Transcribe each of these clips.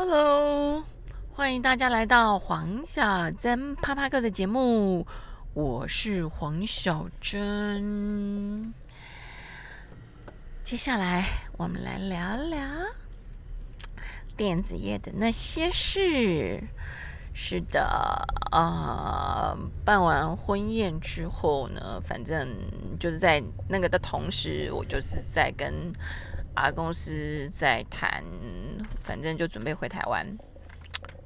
Hello，欢迎大家来到黄小珍啪啪哥的节目，我是黄小珍。接下来我们来聊聊电子业的那些事。是的，啊，办完婚宴之后呢，反正就是在那个的同时，我就是在跟啊公司在谈，反正就准备回台湾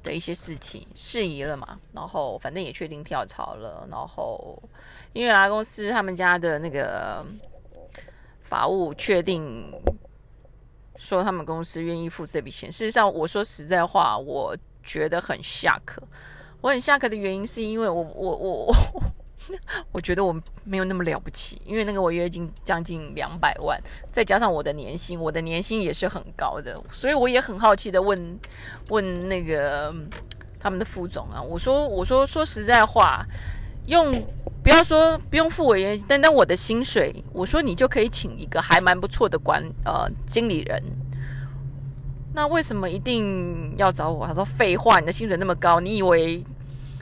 的一些事情事宜了嘛。然后反正也确定跳槽了。然后因为啊公司他们家的那个法务确定说他们公司愿意付这笔钱。事实上，我说实在话，我。觉得很下课，我很下课的原因是因为我我我我，我 我觉得我没有那么了不起，因为那个违约金将近两百万，再加上我的年薪，我的年薪也是很高的，所以我也很好奇的问问那个他们的副总啊，我说我说说实在话，用不要说不用付违约金，单单我的薪水，我说你就可以请一个还蛮不错的管呃经理人。那为什么一定要找我？他说：“废话，你的薪水那么高，你以为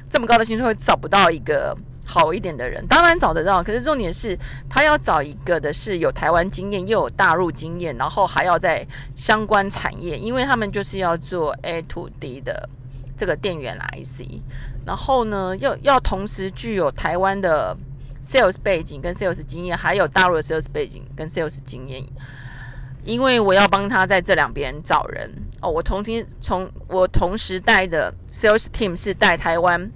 这么高的薪水会找不到一个好一点的人？当然找得到，可是重点是他要找一个的是有台湾经验又有大陆经验，然后还要在相关产业，因为他们就是要做 A to D 的这个电源 IC，然后呢，要要同时具有台湾的 sales 背景跟 sales 经验，还有大陆的 sales 背景跟 sales 经验。”因为我要帮他在这两边找人哦，我同听从我同时带的 sales team 是带台湾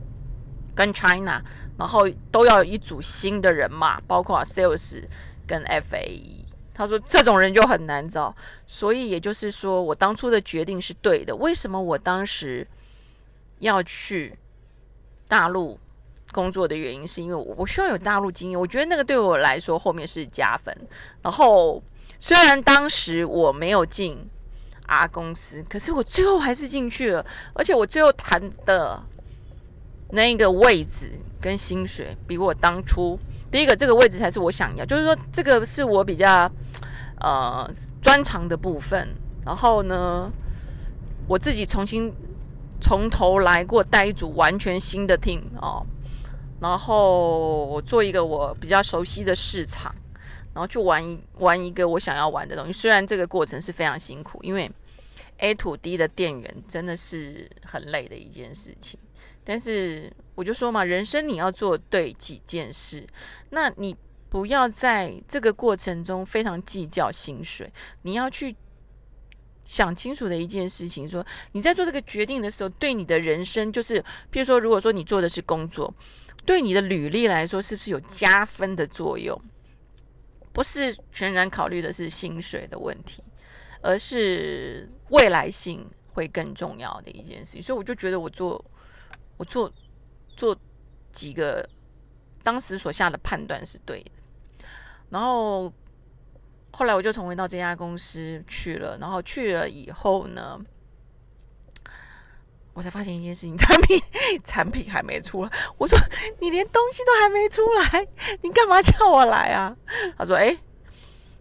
跟 China，然后都要一组新的人嘛，包括 sales 跟 FAE。他说这种人就很难找，所以也就是说我当初的决定是对的。为什么我当时要去大陆工作的原因，是因为我需要有大陆经验，我觉得那个对我来说后面是加分，然后。虽然当时我没有进 R 公司，可是我最后还是进去了，而且我最后谈的那个位置跟薪水，比我当初第一个这个位置才是我想要，就是说这个是我比较呃专长的部分。然后呢，我自己重新从头来过带一组完全新的 team 哦，然后我做一个我比较熟悉的市场。然后去玩一玩一个我想要玩的东西，虽然这个过程是非常辛苦，因为 A to D 的店员真的是很累的一件事情。但是我就说嘛，人生你要做对几件事，那你不要在这个过程中非常计较薪水，你要去想清楚的一件事情，说你在做这个决定的时候，对你的人生，就是譬如说，如果说你做的是工作，对你的履历来说，是不是有加分的作用？不是全然考虑的是薪水的问题，而是未来性会更重要的一件事情。所以我就觉得我做我做做几个当时所下的判断是对的。然后后来我就重回到这家公司去了。然后去了以后呢？我才发现一件事情，产品产品还没出来。我说你连东西都还没出来，你干嘛叫我来啊？他说：哎，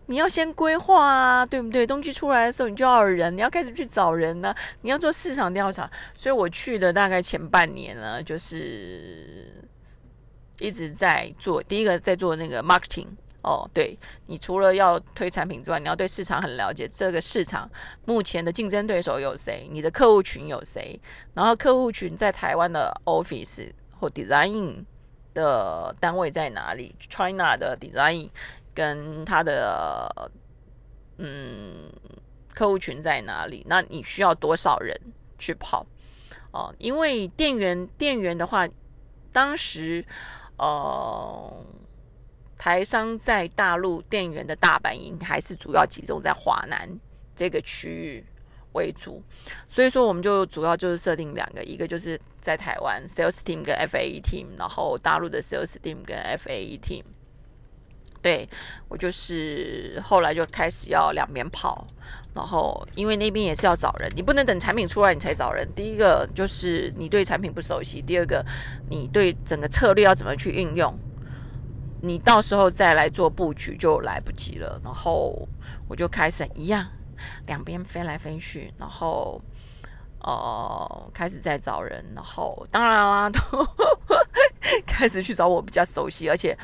你要先规划啊，对不对？东西出来的时候，你就要人，你要开始去找人呢，你要做市场调查。所以我去的大概前半年呢，就是一直在做，第一个在做那个 marketing。哦，对你除了要推产品之外，你要对市场很了解。这个市场目前的竞争对手有谁？你的客户群有谁？然后客户群在台湾的 office 或 design 的单位在哪里？China 的 design 跟他的嗯客户群在哪里？那你需要多少人去跑？哦，因为店员店员的话，当时呃。台商在大陆店员的大本营还是主要集中在华南这个区域为主，所以说我们就主要就是设定两个，一个就是在台湾 sales team 跟 fae team，然后大陆的 sales team 跟 fae team。对我就是后来就开始要两边跑，然后因为那边也是要找人，你不能等产品出来你才找人。第一个就是你对产品不熟悉，第二个你对整个策略要怎么去运用。你到时候再来做布局就来不及了。然后我就开始一样，两边飞来飞去。然后，哦，开始在找人，然后当然啦，都 开始去找我比较熟悉，而且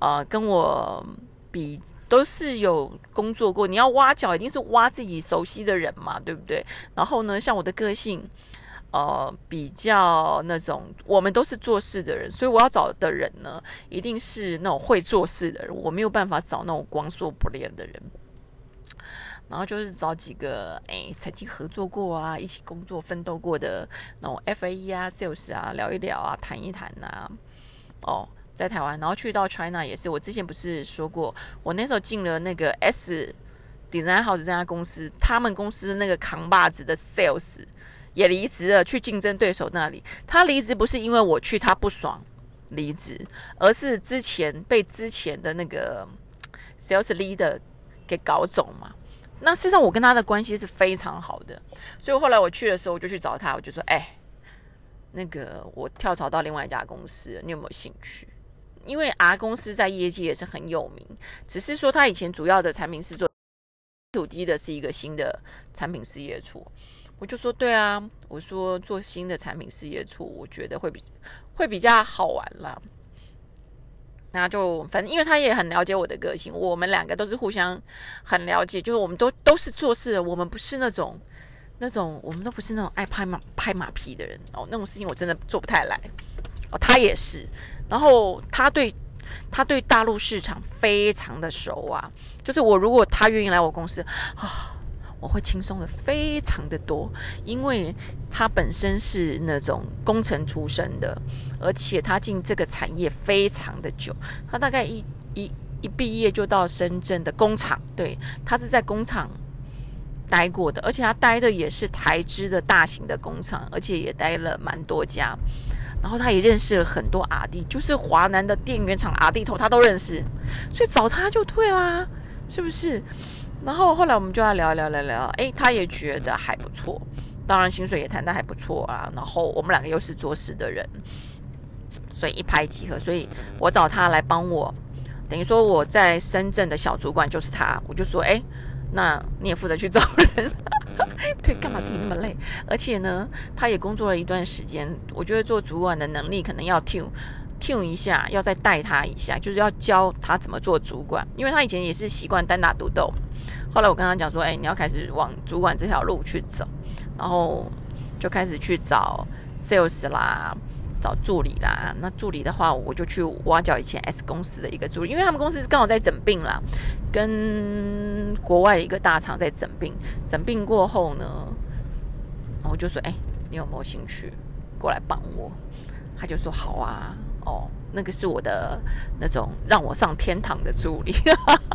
呃，跟我比都是有工作过。你要挖角，一定是挖自己熟悉的人嘛，对不对？然后呢，像我的个性，呃，比较那种，我们都是做事的人，所以我要找的人呢，一定是那种会做事的人，我没有办法找那种光说不练的人。然后就是找几个哎曾经合作过啊，一起工作奋斗过的那种 F A E 啊、Sales 啊，聊一聊啊，谈一谈呐。哦，在台湾，然后去到 China 也是，我之前不是说过，我那时候进了那个 S Design House 这家公司，他们公司那个扛把子的 Sales 也离职了，去竞争对手那里。他离职不是因为我去他不爽离职，而是之前被之前的那个 Sales Leader 给搞走嘛。那事实上，我跟他的关系是非常好的，所以后来我去的时候，我就去找他，我就说：“哎，那个我跳槽到另外一家公司，你有没有兴趣？因为 R 公司在业界也是很有名，只是说他以前主要的产品是做土地的，是一个新的产品事业处。我就说：对啊，我说做新的产品事业处，我觉得会比会比较好玩啦。”那就反正，因为他也很了解我的个性，我们两个都是互相很了解，就是我们都都是做事，我们不是那种那种，我们都不是那种爱拍马拍马屁的人哦。那种事情我真的做不太来哦。他也是，然后他对他对大陆市场非常的熟啊，就是我如果他愿意来我公司啊。我会轻松的非常的多，因为他本身是那种工程出身的，而且他进这个产业非常的久，他大概一一一毕业就到深圳的工厂，对他是在工厂待过的，而且他待的也是台资的大型的工厂，而且也待了蛮多家，然后他也认识了很多阿弟，就是华南的电源厂阿弟头他都认识，所以找他就对啦，是不是？然后后来我们就要聊聊聊聊，哎，他也觉得还不错，当然薪水也谈的还不错啊。然后我们两个又是做事的人，所以一拍即合。所以我找他来帮我，等于说我在深圳的小主管就是他。我就说，哎，那你也负责去找人，对，干嘛自己那么累？而且呢，他也工作了一段时间，我觉得做主管的能力可能要 tune。tune 一下，要再带他一下，就是要教他怎么做主管，因为他以前也是习惯单打独斗。后来我跟他讲说，哎，你要开始往主管这条路去走，然后就开始去找 sales 啦，找助理啦。那助理的话，我就去挖角以前 S 公司的一个助理，因为他们公司刚好在整病啦，跟国外一个大厂在整病。整病过后呢，我就说，哎，你有没有兴趣过来帮我？他就说好啊。哦，那个是我的那种让我上天堂的助理，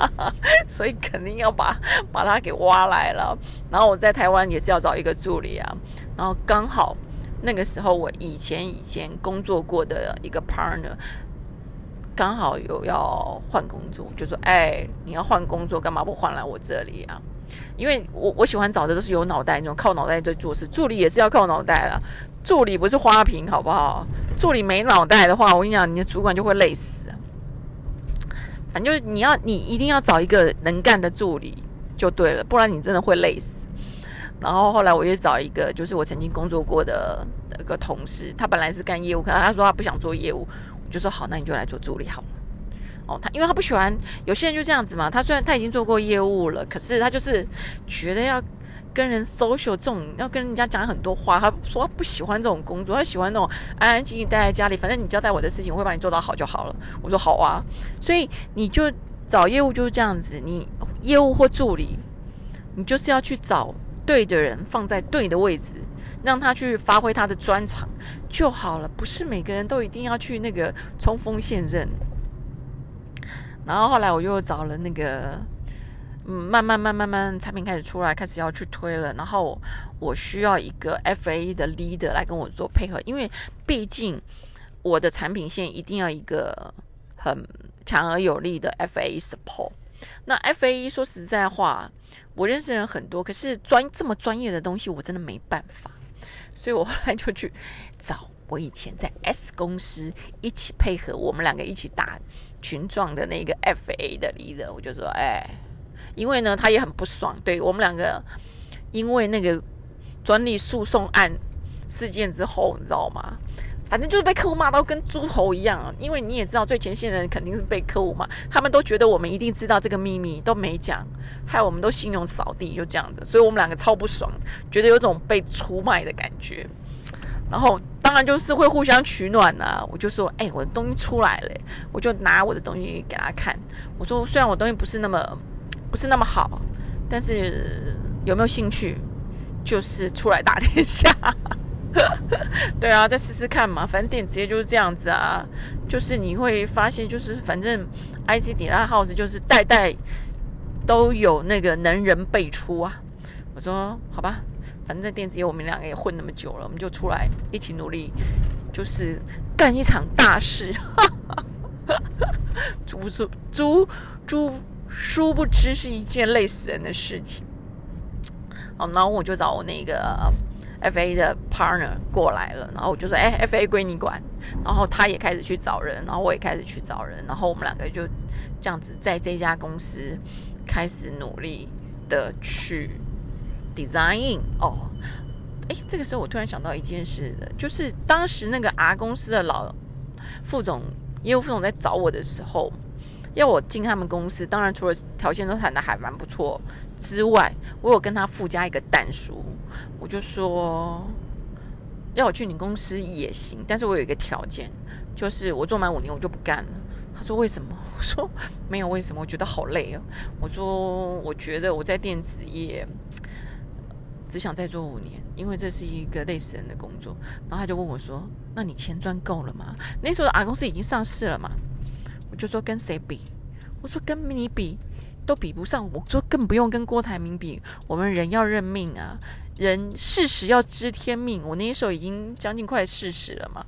所以肯定要把把他给挖来了。然后我在台湾也是要找一个助理啊。然后刚好那个时候，我以前以前工作过的一个 partner 刚好有要换工作，就说：“哎，你要换工作，干嘛不换来我这里啊？”因为我我喜欢找的都是有脑袋那种，靠脑袋在做事。助理也是要靠脑袋了，助理不是花瓶，好不好？助理没脑袋的话，我跟你讲，你的主管就会累死。反正你要，你一定要找一个能干的助理就对了，不然你真的会累死。然后后来我又找一个，就是我曾经工作过的一个同事，他本来是干业务，可是他说他不想做业务，我就说好，那你就来做助理好了。哦，他因为他不喜欢，有些人就这样子嘛。他虽然他已经做过业务了，可是他就是觉得要跟人 social 这种，要跟人家讲很多话。他说他不喜欢这种工作，他喜欢那种安安静静待在家里，反正你交代我的事情，我会把你做到好就好了。我说好啊，所以你就找业务就是这样子，你业务或助理，你就是要去找对的人，放在对的位置，让他去发挥他的专长就好了。不是每个人都一定要去那个冲锋陷阵。然后后来我又找了那个，嗯，慢慢慢慢慢产品开始出来，开始要去推了。然后我需要一个 FA 的 leader 来跟我做配合，因为毕竟我的产品线一定要一个很强而有力的 FA support。那 FA 说实在话，我认识人很多，可是专这么专业的东西，我真的没办法。所以我后来就去找我以前在 S 公司一起配合，我们两个一起打。群状的那个 FA 的 leader，我就说，哎，因为呢，他也很不爽，对我们两个，因为那个专利诉讼案事件之后，你知道吗？反正就是被客户骂到跟猪头一样，因为你也知道，最前线的人肯定是被客户骂，他们都觉得我们一定知道这个秘密，都没讲，害我们都信用扫地，就这样子，所以我们两个超不爽，觉得有种被出卖的感觉。然后当然就是会互相取暖呐，我就说，哎，我的东西出来了，我就拿我的东西给他看，我说虽然我东西不是那么不是那么好，但是有没有兴趣，就是出来打天下。对啊，再试试看嘛，反正电子业就是这样子啊，就是你会发现，就是反正 IC 底拉 house 就是代代都有那个能人辈出啊。我说好吧，反正在电子业我们两个也混那么久了，我们就出来一起努力，就是干一场大事。殊不知，殊殊殊不知是一件累死人的事情。好，然后我就找我那个。F A 的 partner 过来了，然后我就说：“哎，F A 归你管。”然后他也开始去找人，然后我也开始去找人，然后我们两个就这样子在这家公司开始努力的去 designing。哦，哎，这个时候我突然想到一件事，就是当时那个 R 公司的老副总业务副总在找我的时候。要我进他们公司，当然除了条件都谈的还蛮不错之外，我有跟他附加一个蛋书，我就说要我去你公司也行，但是我有一个条件，就是我做满五年我就不干了。他说为什么？我说没有为什么，我觉得好累哦。我说我觉得我在电子业只想再做五年，因为这是一个累死人的工作。然后他就问我说：“那你钱赚够了吗？”那时候 R 公司已经上市了嘛。就说跟谁比？我说跟你比都比不上。我说更不用跟郭台铭比。我们人要认命啊，人事实要知天命。我那时候已经将近快四十了嘛。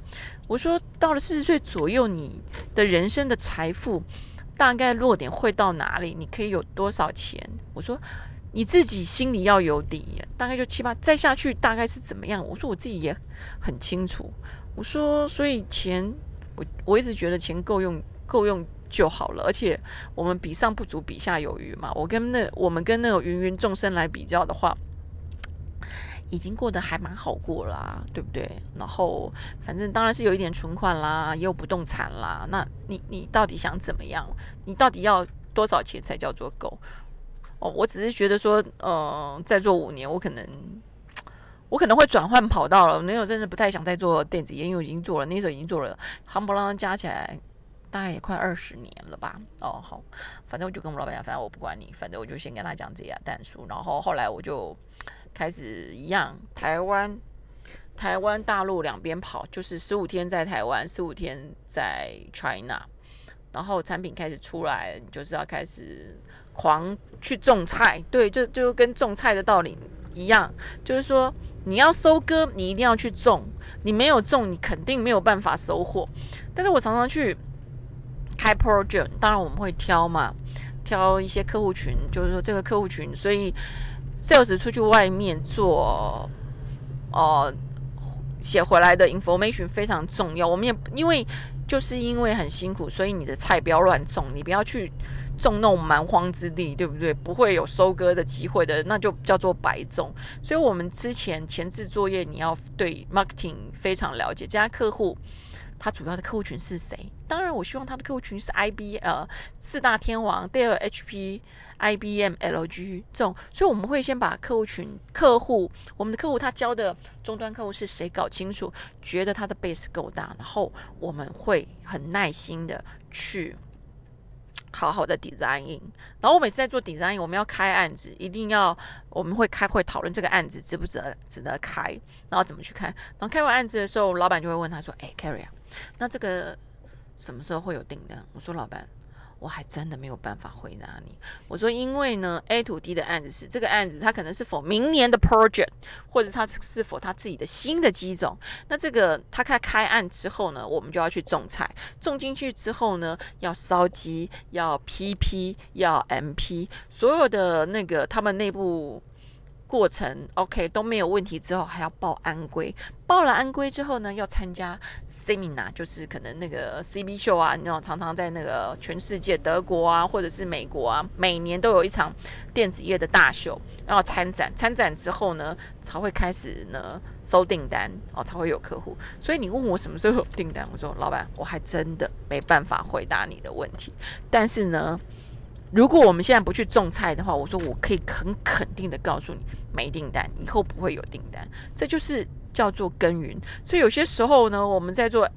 我说到了四十岁左右，你的人生的财富大概落点会到哪里？你可以有多少钱？我说你自己心里要有底，大概就七八，再下去大概是怎么样？我说我自己也很清楚。我说所以钱，我我一直觉得钱够用。够用就好了，而且我们比上不足，比下有余嘛。我跟那我们跟那个芸芸众生来比较的话，已经过得还蛮好过啦，对不对？然后反正当然是有一点存款啦，也有不动产啦。那你你到底想怎么样？你到底要多少钱才叫做够？哦，我只是觉得说，呃，再做五年，我可能我可能会转换跑道了。那时候真的不太想再做电子烟，因为已经做了，那时候已经做了，夯不啷加起来。大概也快二十年了吧。哦，好，反正我就跟我们老板讲，反正我不管你，反正我就先跟他讲这些蛋书。然后后来我就开始一样，台湾、台湾、大陆两边跑，就是十五天在台湾，十五天在 China。然后产品开始出来，就是要开始狂去种菜。对，就就跟种菜的道理一样，就是说你要收割，你一定要去种，你没有种，你肯定没有办法收获。但是我常常去。开 project，当然我们会挑嘛，挑一些客户群，就是说这个客户群，所以 sales 出去外面做，哦，写回来的 information 非常重要。我们也因为就是因为很辛苦，所以你的菜不要乱种，你不要去种那种蛮荒之地，对不对？不会有收割的机会的，那就叫做白种。所以我们之前前置作业，你要对 marketing 非常了解，这家客户。他主要的客户群是谁？当然，我希望他的客户群是 I B 呃四大天王，第二 H P、I B M、L G 这种，所以我们会先把客户群、客户，我们的客户他交的终端客户是谁搞清楚，觉得他的 base 够大，然后我们会很耐心的去好好的 design。然后我每次在做 design，我们要开案子，一定要我们会开会讨论这个案子值不值得值得开，然后怎么去开。然后开完案子的时候，老板就会问他说：“哎，Carry 啊。”那这个什么时候会有订单？我说老板，我还真的没有办法回答你。我说因为呢，A 土地的案子是这个案子，它可能是否明年的 project，或者它是否他自己的新的机种。那这个他开开案之后呢，我们就要去种菜，种进去之后呢，要烧机，要 PP，要 MP，所有的那个他们内部。过程 OK 都没有问题之后，还要报安规。报了安规之后呢，要参加 seminar，就是可能那个 CB 秀啊，那种常常在那个全世界德国啊，或者是美国啊，每年都有一场电子业的大秀，要参展。参展之后呢，才会开始呢收订单哦，才会有客户。所以你问我什么时候有订单，我说老板，我还真的没办法回答你的问题。但是呢。如果我们现在不去种菜的话，我说我可以很肯定的告诉你，没订单，以后不会有订单，这就是叫做耕耘。所以有些时候呢，我们在做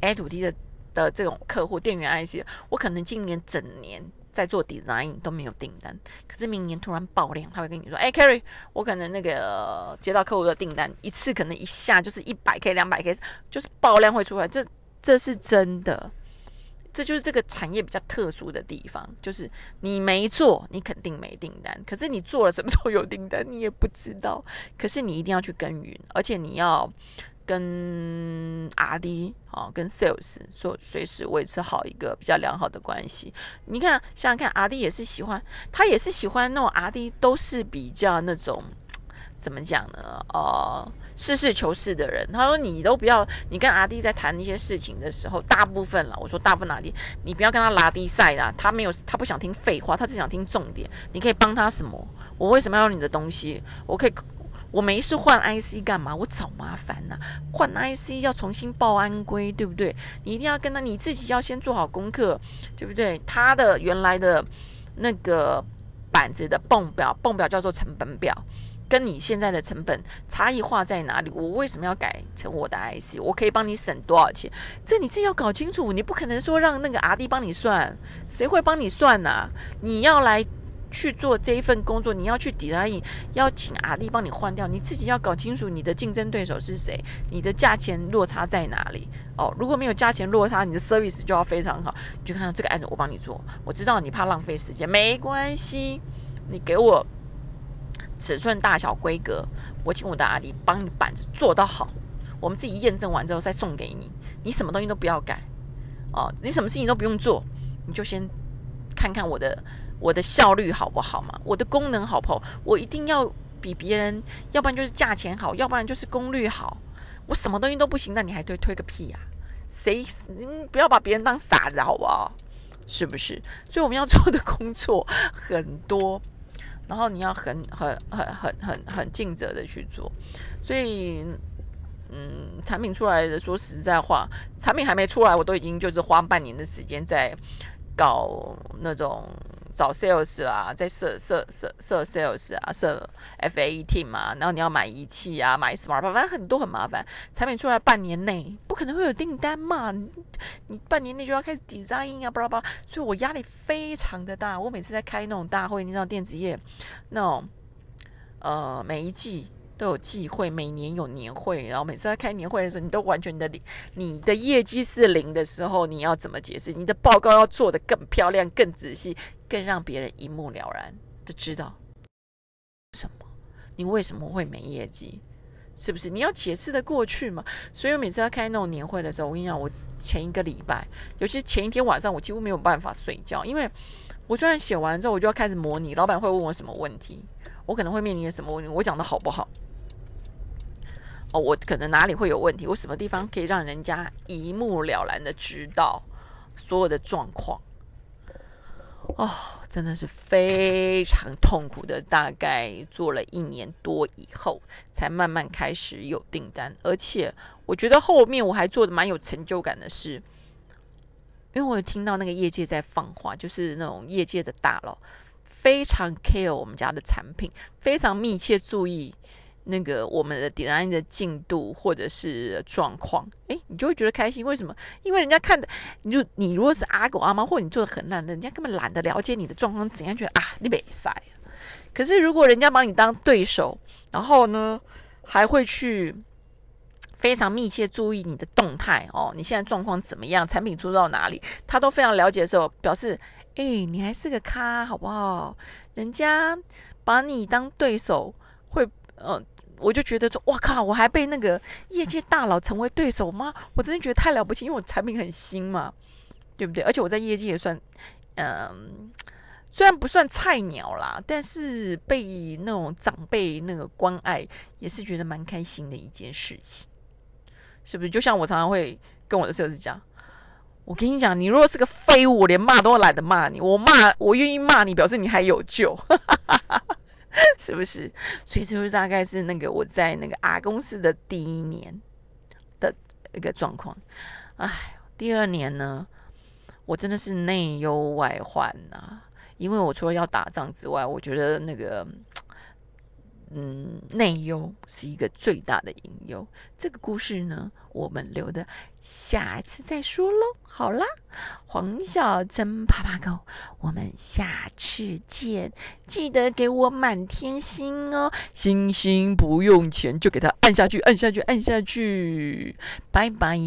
A 土地的的这种客户，电源 IC，我可能今年整年在做 design 都没有订单，可是明年突然爆量，他会跟你说，哎，Carry，我可能那个接到客户的订单，一次可能一下就是一百 K、两百 K，就是爆量会出来，这这是真的。这就是这个产业比较特殊的地方，就是你没做，你肯定没订单。可是你做了，什么时候有订单，你也不知道。可是你一定要去耕耘，而且你要跟 R D 啊，跟 Sales 说随时维持好一个比较良好的关系。你看，想想看，R D 也是喜欢，他也是喜欢那种 R D，都是比较那种。怎么讲呢？呃，实事求是的人，他说你都不要，你跟阿弟在谈一些事情的时候，大部分了，我说大部分阿弟，你不要跟他拉低赛啦，他没有，他不想听废话，他只想听重点。你可以帮他什么？我为什么要你的东西？我可以，我没事换 IC 干嘛？我找麻烦呐！换 IC 要重新报安规，对不对？你一定要跟他，你自己要先做好功课，对不对？他的原来的那个板子的泵表，泵表叫做成本表。跟你现在的成本差异化在哪里？我为什么要改成我的 IC？我可以帮你省多少钱？这你自己要搞清楚。你不可能说让那个阿弟帮你算，谁会帮你算呢？你要来去做这一份工作，你要去抵赖，要请阿弟帮你换掉。你自己要搞清楚你的竞争对手是谁，你的价钱落差在哪里？哦，如果没有价钱落差，你的 service 就要非常好。你就看到这个案子，我帮你做。我知道你怕浪费时间，没关系，你给我。尺寸大小规格，我请我的阿弟帮你板子做到好，我们自己验证完之后再送给你。你什么东西都不要改哦，你什么事情都不用做，你就先看看我的我的效率好不好嘛，我的功能好不好？我一定要比别人，要不然就是价钱好，要不然就是功率好。我什么东西都不行，那你还推推个屁呀？谁？你不要把别人当傻子好不好？是不是？所以我们要做的工作很多。然后你要很很很很很很尽责的去做，所以，嗯，产品出来的，说实在话，产品还没出来，我都已经就是花半年的时间在搞那种。找 sales 啊，在设设设设 sales 啊，设 FA team 啊，然后你要买仪器啊，买 smart，反正很多很麻烦。产品出来半年内不可能会有订单嘛，你半年内就要开始 design 啊，巴拉巴拉，所以我压力非常的大。我每次在开那种大会，你知道电子业那种，呃，每一季。都有忌会，每年有年会，然后每次在开年会的时候，你都完全的，你的业绩是零的时候，你要怎么解释？你的报告要做的更漂亮、更仔细，更让别人一目了然的知道什么？你为什么会没业绩？是不是？你要解释的过去嘛？所以我每次要开那种年会的时候，我跟你讲，我前一个礼拜，尤其前一天晚上，我几乎没有办法睡觉，因为我虽然写完之后，我就要开始模拟，老板会问我什么问题，我可能会面临什么问题，我讲的好不好？哦，我可能哪里会有问题？我什么地方可以让人家一目了然的知道所有的状况？哦，真的是非常痛苦的。大概做了一年多以后，才慢慢开始有订单。而且我觉得后面我还做的蛮有成就感的是，因为我有听到那个业界在放话，就是那种业界的大佬非常 care 我们家的产品，非常密切注意。那个我们的点燃的进度或者是状况，哎，你就会觉得开心。为什么？因为人家看的，你就你如果是阿狗阿猫，或者你做的很烂，人家根本懒得了解你的状况怎样，觉得啊，你没赛。可是如果人家把你当对手，然后呢，还会去非常密切注意你的动态哦，你现在状况怎么样，产品出到哪里，他都非常了解的时候，表示哎，你还是个咖，好不好？人家把你当对手，嗯，我就觉得说，哇靠，我还被那个业界大佬成为对手吗？我真的觉得太了不起，因为我产品很新嘛，对不对？而且我在业界也算，嗯，虽然不算菜鸟啦，但是被那种长辈那个关爱，也是觉得蛮开心的一件事情，是不是？就像我常常会跟我的设置讲，我跟你讲，你如果是个废物，我连骂都懒得骂你，我骂我愿意骂你，表示你还有救，是不是？所以这就是大概是那个我在那个 R 公司的第一年的一个状况。哎，第二年呢，我真的是内忧外患呐。因为我除了要打仗之外，我觉得那个，嗯，内忧是一个最大的隐忧。这个故事呢，我们留的下一次再说喽。好啦，黄小珍啪啪狗，我们下次见，记得给我满天星哦，星星不用钱，就给它按下去，按下去，按下去，拜拜。